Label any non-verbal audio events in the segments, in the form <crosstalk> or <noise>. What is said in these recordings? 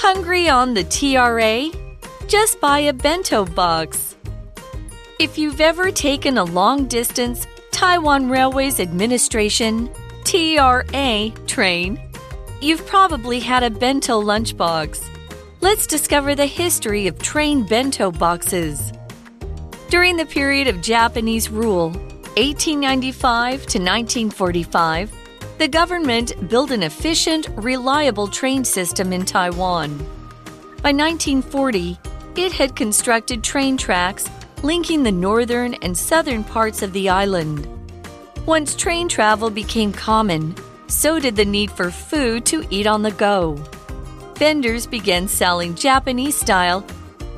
Hungry on the TRA? Just buy a bento box. If you've ever taken a long distance Taiwan Railways Administration TRA train, you've probably had a bento lunchbox. Let's discover the history of train bento boxes. During the period of Japanese rule, 1895 to 1945, the government built an efficient, reliable train system in Taiwan. By 1940, it had constructed train tracks linking the northern and southern parts of the island. Once train travel became common, so did the need for food to eat on the go. Vendors began selling Japanese style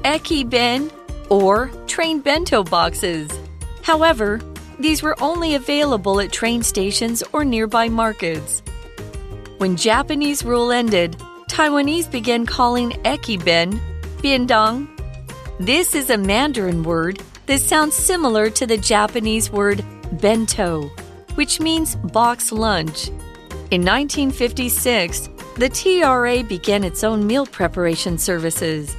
ekiben or train bento boxes. However, these were only available at train stations or nearby markets. When Japanese rule ended, Taiwanese began calling ekiben biendong. This is a Mandarin word that sounds similar to the Japanese word bento, which means box lunch. In 1956, the TRA began its own meal preparation services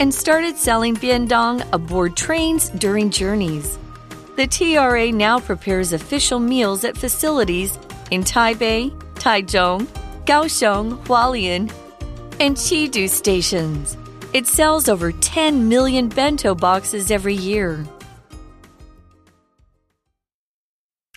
and started selling biendong aboard trains during journeys. The TRA now prepares official meals at facilities in Taipei, Taichung, Kaohsiung, Hualien, and Chidu stations. It sells over 10 million bento boxes every year.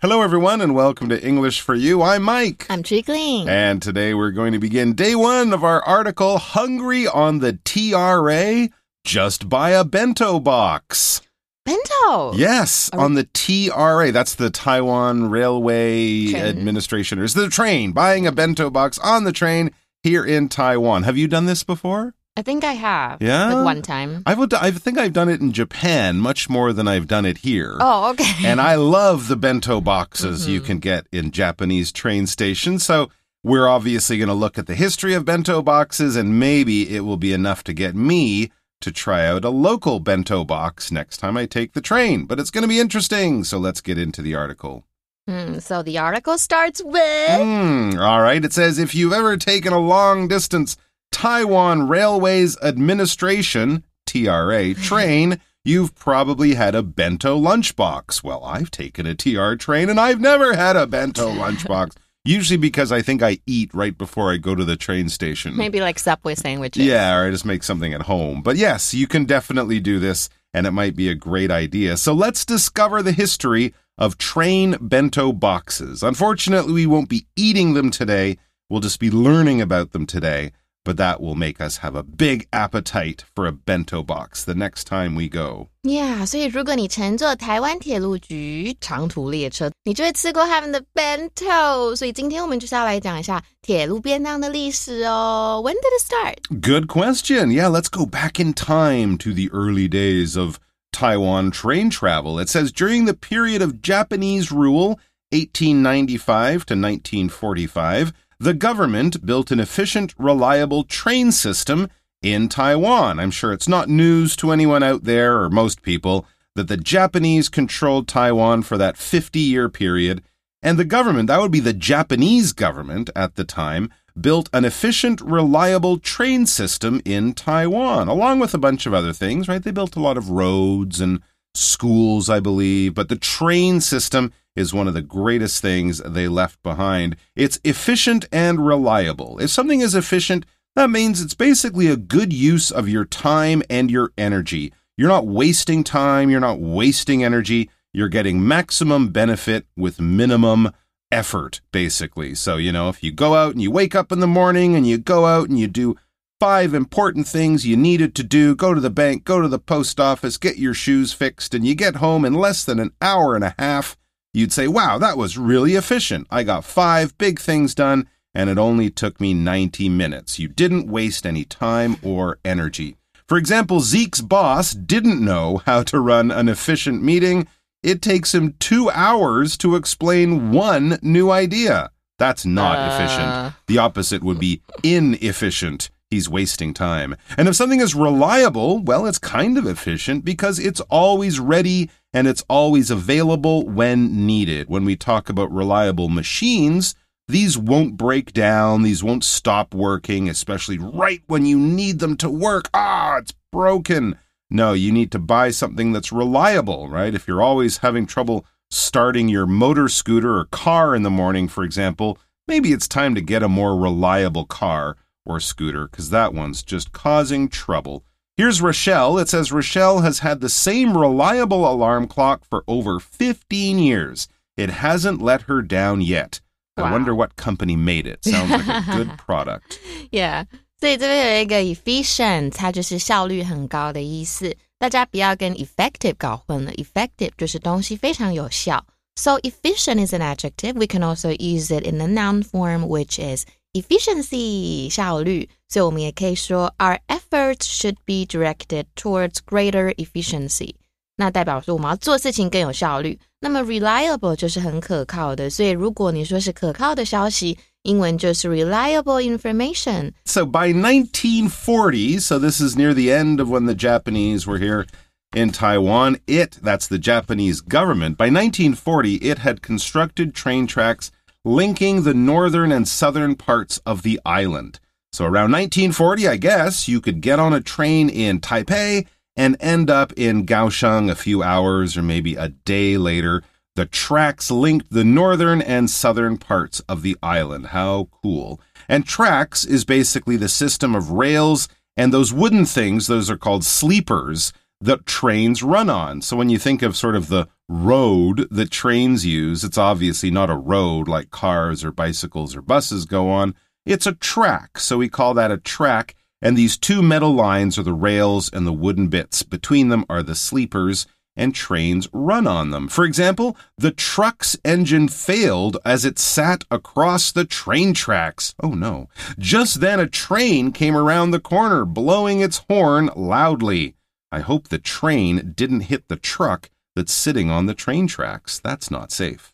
Hello, everyone, and welcome to English for You. I'm Mike. I'm Jiggling. And today we're going to begin day one of our article Hungry on the TRA. Just buy a bento box. Bento. Yes, Are on the TRA. That's the Taiwan Railway Train. Administration. It's the train. Buying a bento box on the train here in Taiwan. Have you done this before? I think I have. Yeah? Like one time. I've, I think I've done it in Japan much more than I've done it here. Oh, okay. <laughs> and I love the bento boxes you Mhm. can get in Japanese train stations. So we're obviously going to look at the history of bento boxes, and maybe it will be enough to get me to try out a local bento box next time I take the train. But it's going to be interesting. So let's get into the article. Hmm, so the article starts with. Hmm, all right. It says if you've ever taken a long distance Taiwan Railways Administration, TRA, <laughs> train, you've probably had a bento lunchbox. Well, I've taken a TR train and I've never had a bento <laughs> lunchbox. Usually because I think I eat right before I go to the train station. Maybe like Subway sandwiches. Yeah, or I just make something at home. But yes, you can definitely do this, and it might be a great idea. So let's discover the history of train bento boxes. Unfortunately, we won't be eating them today. We'll just be learning about them today But that will make us have a big appetite for a bento box the next time we go. Yeah，所以如果你乘坐台湾铁路局长途列车，你就会吃过他们的 bento。所以今天我们就是要来讲一下铁路便当的历史哦。When did it start? Good question. Yeah, let's go back in time to the early days of Taiwan train travel. It says during the period of Japanese rule, 1895 to 1945, the government built an efficient, reliable train system in Taiwan. I'm sure it's not news to anyone out there or most people that the Japanese controlled Taiwan for that 50 year period. And the government, that would be the Japanese government at the time, built an efficient, reliable train system in Taiwan, along with a bunch of other things, right? They built a lot of roads and schools, I believe, but the train system is one of the greatest things they left behind. It's efficient and reliable. If something is efficient, that means it's basically a good use of your time and your energy. You're not wasting time, you're not wasting energy, you're getting maximum benefit with minimum effort, basically. So, you know, if you go out and you wake up in the morning and you go out and you do five important things you needed to do go to the bank, go to the post office, get your shoes fixed, and you get home in less than an hour and a half, you'd say, wow, that was really efficient. I got five big things done and it only took me 90 minutes. You didn't waste any time or energy. For example, Zeke's boss didn't know how to run an efficient meeting. It takes him two hours to explain one new idea. That's not Uh. efficient. The opposite would be inefficient. He's wasting time. And if something is reliable, well, it's kind of efficient because it's always ready and it's always available when needed. When we talk about reliable machines, these won't break down, these won't stop working, especially right when you need them to work. Ah, it's broken. No, you need to buy something that's reliable, right? If you're always having trouble starting your motor scooter or car in the morning, for example, maybe it's time to get a more reliable car or scooter because that one's just causing trouble. Here's Rochelle. It says Rochelle has had the same reliable alarm clock for over 15 years. It hasn't let her down yet. I wonder what company made it. Sounds like a good <laughs> product. Yeah. 所以这边有一个 efficient，它就是效率很高的意思。大家不要跟 effective 搞混了。Effective 就是东西非常有效。So efficient is an adjective. We can also use it in the noun form, which is efficiency 效率。所以我们也可以说 our efforts should be directed towards greater efficiency。那代表说我们要做事情更有效率。那么 reliable 就是很可靠的。所以如果你说是可靠的消息。英文就是 reliable information. So by 1940, so this is near the end of when the Japanese were here in Taiwan, it, that's the Japanese government, by 1940, it had constructed train tracks linking the northern and southern parts of the island. So around 1940, I guess, you could get on a train in Taipei and end up in Kaohsiung a few hours or maybe a day later. The tracks linked the northern and southern parts of the island. How cool. And tracks is basically the system of rails and those wooden things, those are called sleepers, that trains run on. So when you think of sort of the road that trains use, it's obviously not a road like cars or bicycles or buses go on. It's a track. So we call that a track. And these two metal lines are the rails and the wooden bits. Between them are the sleepers and trains run on them. For example, the truck's engine failed as it sat across the train tracks. Oh no. Just then a train came around the corner, blowing its horn loudly. I hope the train didn't hit the truck that's sitting on the train tracks. That's not safe.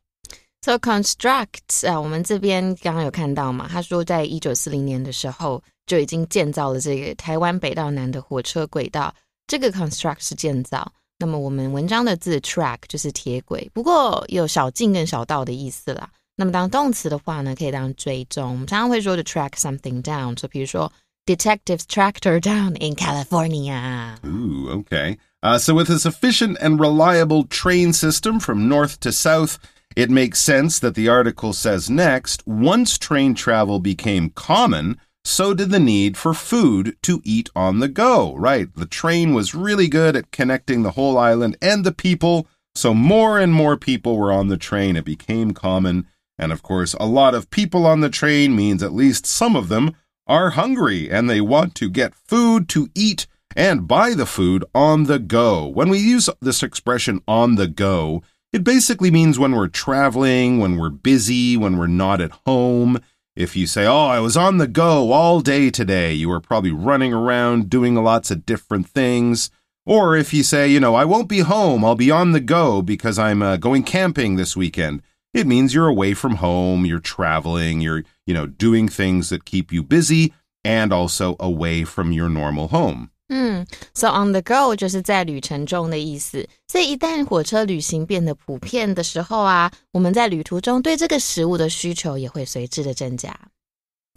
So construct 啊，我们这边刚刚有看到嘛，他说在一九四零年的时候就已经建造了这个台湾北到南的火车轨道。这个 construct 是建造。那么我们文章的字 track 就是铁轨，不过有小径跟小道的意思啦。那么当动词的话呢，可以当追踪。我们常常会说 to track something down，就比如说 Detectives tracked her down in California. Ooh, okay. Uh, so with a sufficient and reliable train system from north to south, it makes sense that the article says next, once train travel became common, so did the need for food to eat on the go. Right. The train was really good at connecting the whole island and the people. So more and more people were on the train. It became common. And of course, a lot of people on the train means at least some of them are hungry and they want to get food to eat and buy the food on the go. When we use this expression on the go, it basically means when we're traveling, when we're busy, when we're not at home. If you say, Oh, I was on the go all day today, you were probably running around doing lots of different things. Or if you say, you know, I won't be home, I'll be on the go because I'm uh, going camping this weekend, it means you're away from home, you're traveling, you're, you know, doing things that keep you busy and also away from your normal home. 嗯，so on the go 就是在旅程中的意思。所以一旦火车旅行变得普遍的时候啊，我们在旅途中对这个食物的需求也会随之的增加。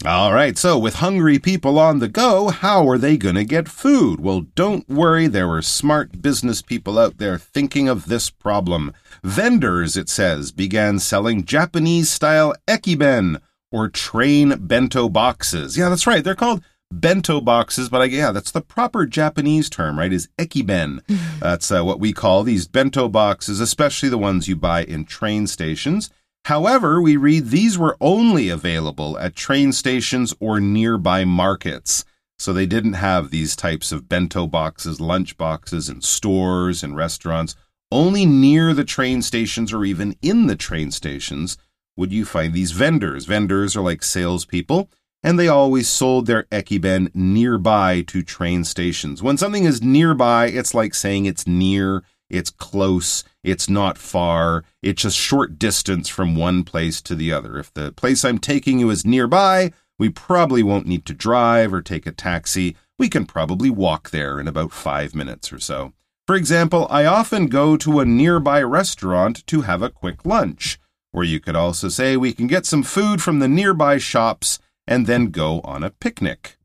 All right, so with hungry people on the go, how are they going to get food? Well, don't worry, there were smart business people out there thinking of this problem. Vendors, it says, began selling Japanese style ekiben, or train bento boxes. Yeah, that's right, they're called bento boxes, but I, yeah, that's the proper Japanese term, right? Is ekiben. <laughs> that's uh, what we call these bento boxes, especially the ones you buy in train stations. However, we read these were only available at train stations or nearby markets. So they didn't have these types of bento boxes, lunch boxes in stores and restaurants. Only near the train stations or even in the train stations would you find these vendors. Vendors are like salespeople and they always sold their ekiben nearby to train stations. When something is nearby, it's like saying it's near, it's close, it's not far, it's a short distance from one place to the other. If the place I'm taking you is nearby, we probably won't need to drive or take a taxi. We can probably walk there in about five minutes or so. For example, I often go to a nearby restaurant to have a quick lunch. Or you could also say, we can get some food from the nearby shops and then go on a picnic.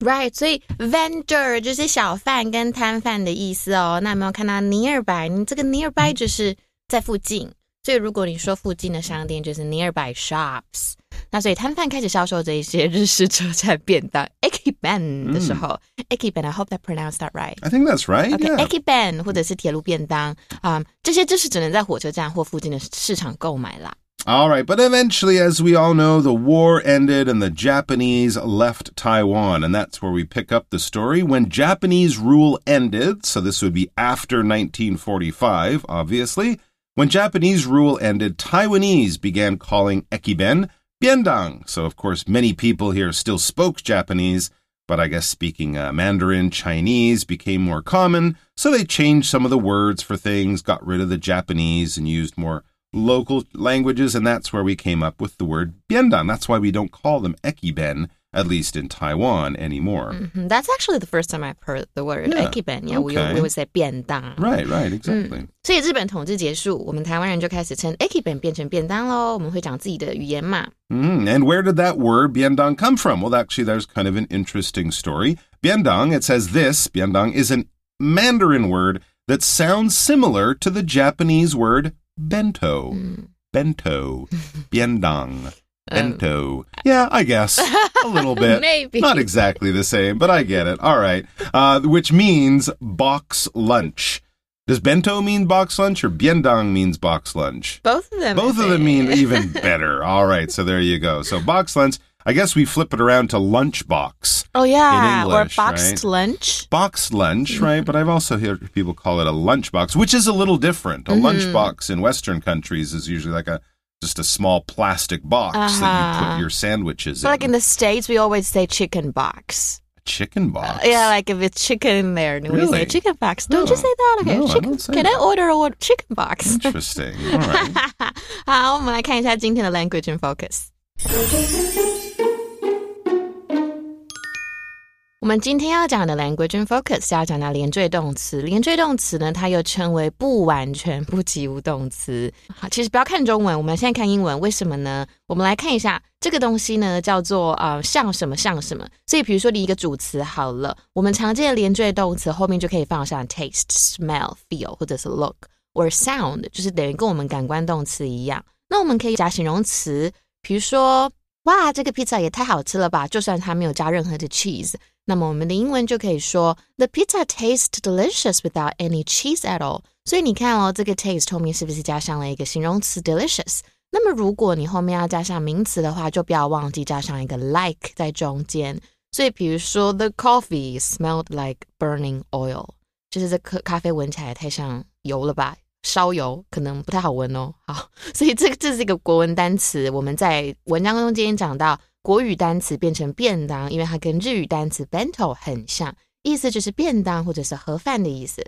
Right，所以 vendor 就是小贩跟摊贩的意思哦。那有没有看到 nearby？你这个 nearby 就是在附近，所以如果你说附近的商店就是 nearby shops。那所以摊贩开始销售这一些日式车站便当 ekiben 的时候、嗯、，ekiben I hope that pronounced that right. I think that's right. Yeah. ekiben 或者是铁路便当啊、um,，这些就是只能在火车站或附近的市场购买啦。All right, but eventually, as we all know, the war ended and the Japanese left Taiwan. And that's where we pick up the story. When Japanese rule ended, so this would be after 1945, obviously, when Japanese rule ended, Taiwanese began calling Ekiben Biendang. So, of course, many people here still spoke Japanese, but I guess speaking uh, Mandarin Chinese became more common. So they changed some of the words for things, got rid of the Japanese, and used more local languages, and that's where we came up with the word biendang. That's why we don't call them ekiben, at least in Taiwan, anymore. Mm-hmm. That's actually the first time I've heard the word Yeah, ekiben. Yeah, we, okay. we would say 便当。 Right, right, exactly. 所以日本统治结束，我们台湾人就开始称 ekiben 变成便当喽。我们会讲自己的语言嘛。 Mm, and where did that word biendang come from? Well, actually, there's kind of an interesting story. Biendang, it says this biendang is an Mandarin word that sounds similar to the Japanese word bento. Bento. <laughs> Biendang. Bento. Yeah, I guess. A little bit. <laughs> Maybe. Not exactly the same, but I get it. All right. Uh, which means box lunch. Does bento mean box lunch or biendang means box lunch? Both of them. Both of them mean even <laughs> better. All right, so there you go. So box lunch. I guess we flip it around to lunch box. Oh yeah, in or English, boxed right? lunch. Box lunch, right? But I've also heard people call it a lunchbox, which is a little different. A Mm-hmm. lunchbox in Western countries is usually like a just a small plastic box that you Uh-huh. put your sandwiches But in. like in the states, we always say chicken box. chicken box. Yeah, like if it's chicken in there, we Really? say chicken box. Don't you Oh. say that? Okay, No, I chicken. don't say Can I that. order a chicken box? Interesting. All right. <laughs> 好，我们来看一下今天的 language and focus。 我们今天要讲的 language and focus 是要讲到连缀动词。连缀动词呢，它又称为不完全不及物动词。好，其实不要看中文，我们现在看英文，为什么呢？我们来看一下这个东西呢，叫做呃像什么像什么。所以比如说你一个主词好了，我们常见的连缀动词后面就可以放上 taste、smell、feel 或者是 look or sound，就是等于跟我们感官动词一样。那我们可以加形容词，比如说，哇，这个披萨也太好吃了吧！就算它没有加任何的 cheese，那么我们的英文就可以说，The pizza tastes delicious without any cheese at all。所以你看哦，这个 taste 后面是不是加上了一个形容词 delicious？那么如果你后面要加上名词的话，就不要忘记加上一个 like 在中间。所以比如说，The coffee smelled like burning oil，就是这咖咖啡闻起来太像油了吧？ 烧油可能不太好闻哦。好，所以这个这是一个国文单词，我们在文章中间讲到国语单词变成便当，因为它跟日语单词 bento <laughs> 很像，意思就是便当或者是盒饭的意思。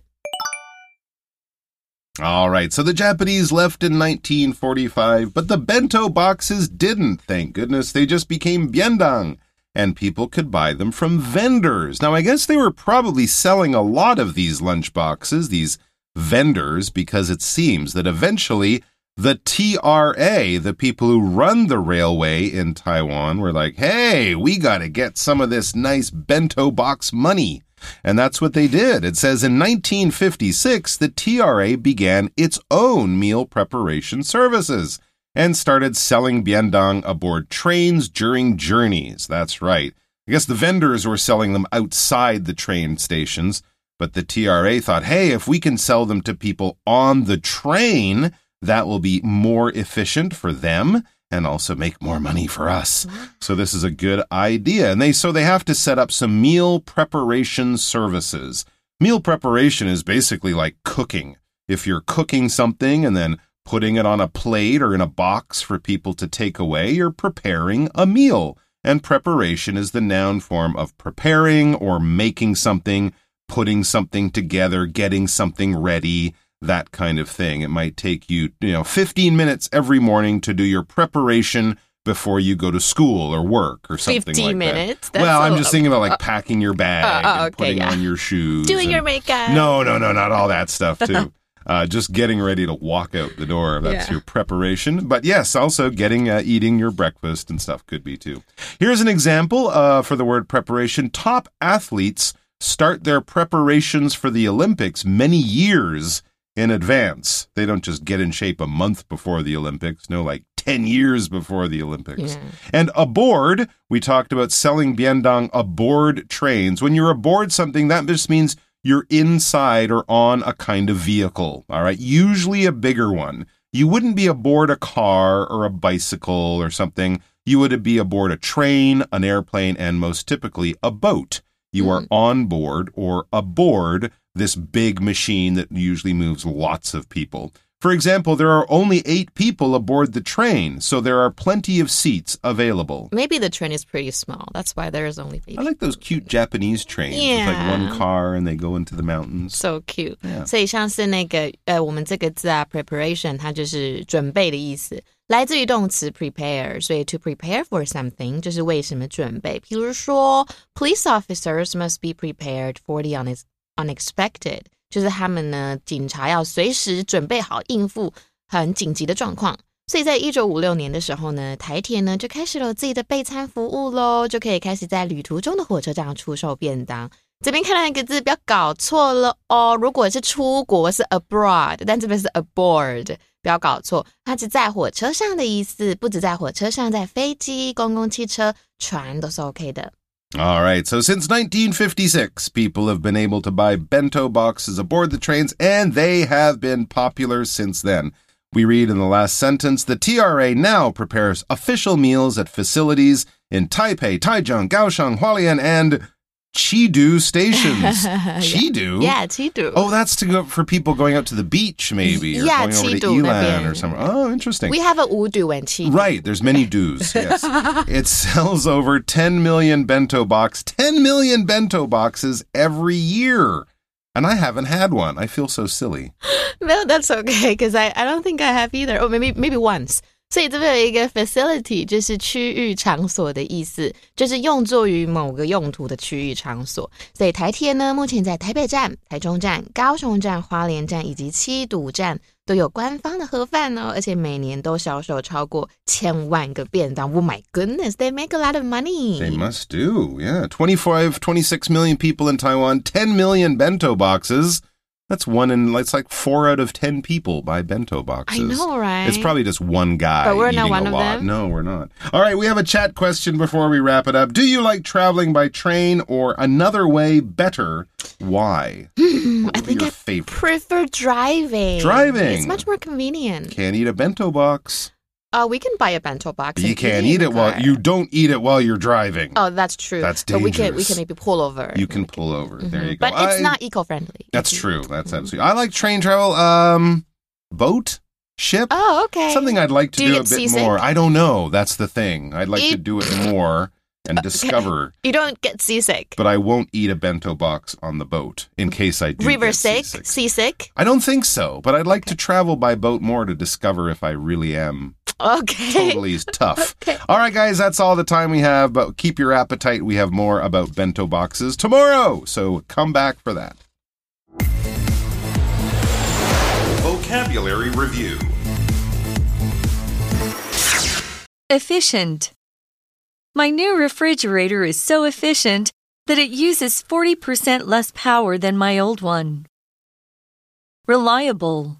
All right, so the Japanese left in 1945, but the bento boxes didn't, thank goodness. They just became biendang, and people could buy them from vendors. Now, I guess they were probably selling a lot of these lunch boxes, these vendors, because it seems that eventually the TRA, the people who run the railway in Taiwan, were like, hey, we got to get some of this nice bento box money. And that's what they did. It says in 1956, the TRA began its own meal preparation services and started selling biendang aboard trains during journeys. That's right. I guess the vendors were selling them outside the train stations, but the TRA thought, hey, if we can sell them to people on the train, that will be more efficient for them and also make more money for us. Mm-hmm. So this is a good idea. And they so they have to set up some meal preparation services. Meal preparation is basically like cooking. If you're cooking something and then putting it on a plate or in a box for people to take away, you're preparing a meal. And preparation is the noun form of preparing or making something, putting something together, getting something ready that kind of thing. It might take you, you know, 15 minutes every morning to do your preparation before you go to school or work or something 15 like minutes? that. Well, I'm just thinking about like packing your bag uh, and okay, putting yeah. on your shoes. Doing and- your makeup. No, no, no, not all that stuff too. <laughs> Uh, just getting ready to walk out the door. That's Yeah. your preparation. But yes, also getting, uh, eating your breakfast and stuff could be too. Here's an example uh, for the word preparation. Top athletes start their preparations for the Olympics many years in advance. They don't just get in shape a month before the Olympics. No, like 10 years before the Olympics. Yeah. And aboard, we talked about selling biendang aboard trains. When you're aboard something, that just means you're inside or on a kind of vehicle. All right. Usually a bigger one. You wouldn't be aboard a car or a bicycle or something. You would be aboard a train, an airplane, and most typically a boat. You are mm-hmm. on board or aboard this big machine that usually moves lots of people. For example, there are only eight people aboard the train, so there are plenty of seats available. Maybe the train is pretty small. That's why there is only eight. I like those cute Japanese trains with like one Yeah. car and they go into the mountains. So cute，、 Yeah. 所以像是那个呃，我们这个字啊，preparation，它就是准备的意思，来自于动词 prepare，所以 to prepare for something 就是为什么准备。比如说，police officers must be prepared for the unex unexpected， 就是他们呢，警察要随时准备好应付很紧急的状况。所以在一九五六年的时候呢，台铁呢就开始了自己的备餐服务喽，就可以开始在旅途中的火车站出售便当。这边看到一个字，不要搞错了哦。如果是出国是 abroad，但这边是 aboard，不要搞错，它是在火车上的意思，不止在火车上，在飞机、公共汽车、船都是 OK 的。All right, so since 1956, people have been able to buy bento boxes aboard the trains, and they have been popular since then. We read in the last sentence the TRA now prepares official meals at facilities in Taipei, Taichung, Kaohsiung, Hualien, and Chidu stations. Chidu? <laughs> Yeah, Chidu. Oh, that's to go for people going out to the beach, maybe, or yeah, going over to or somewhere. Oh, interesting. We have a Wudu and Chidu. Right, there's many do's, <laughs> yes. it sells over 10 million bento box, 10 million bento boxes every year. And I haven't had one. I feel so silly. <laughs> no, that's okay, because I, I don't think I have either. Oh, maybe maybe once. 所以这边有一个 facility，就是区域场所的意思，就是用作于某个用途的区域场所。所以台铁呢，目前在台北站、台中站、高雄站、花莲站以及七堵站都有官方的盒饭哦，而且每年都销售超过千万个便当。Oh my goodness, they make a lot of money. They must do. Yeah. twenty five, twenty six million people in Taiwan, ten million bento boxes. That's one in, it's like four out of 10 people buy bento boxes. I know, right? It's probably just one guy. But we're not one a of lot. them? No, we're not. All right, we have a chat question before we wrap it up. Do you like traveling by train or another way better? Why? <gasps> I think your I favorite? prefer driving. Driving. It's much more convenient. Can't eat a bento box. Uh, we can buy a bento box. You can't eat it while you don't eat it while you're driving. Oh, that's true. That's But we can we can maybe pull over. you can pull over. There you go. But it's I- not eco-friendly. That's true. That's absolutely. I like train travel. Um, boat, ship. Oh, okay. Something I'd like to Do do, a bit seasick? more. I don't know. That's the thing. I'd like to do it more and uh, discover. You don't get seasick. But I won't eat a bento box on the boat in case I do River get sick, seasick. seasick. I don't think so, but I'd like to travel by boat more to discover if I really am Okay. totally <laughs> tough. Okay. All right, guys, that's all the time we have, but keep your appetite. We have more about bento boxes tomorrow, so come back for that. Vocabulary Review Efficient. My new refrigerator is so efficient that it uses 40% less power than my old one. Reliable.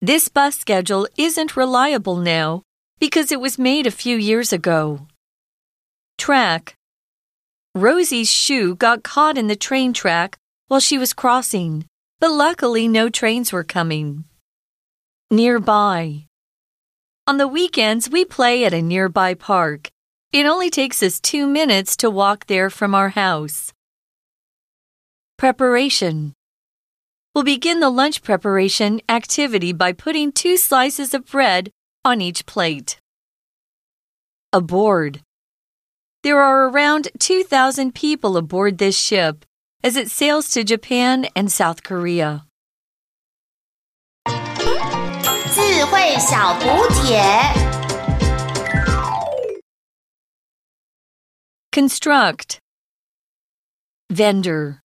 This bus schedule isn't reliable now because it was made a few years ago. Track. Rosie's shoe got caught in the train track while she was crossing, but luckily no trains were coming. Nearby. On the weekends, we play at a nearby park. It only takes us two minutes to walk there from our house. Preparation. We'll begin the lunch preparation activity by putting two slices of bread on each plate. Aboard. There are around 2,000 people aboard this ship as it sails to Japan and South Korea. 智慧小补帖。 Construct. Vendor.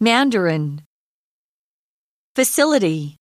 Mandarin. Facility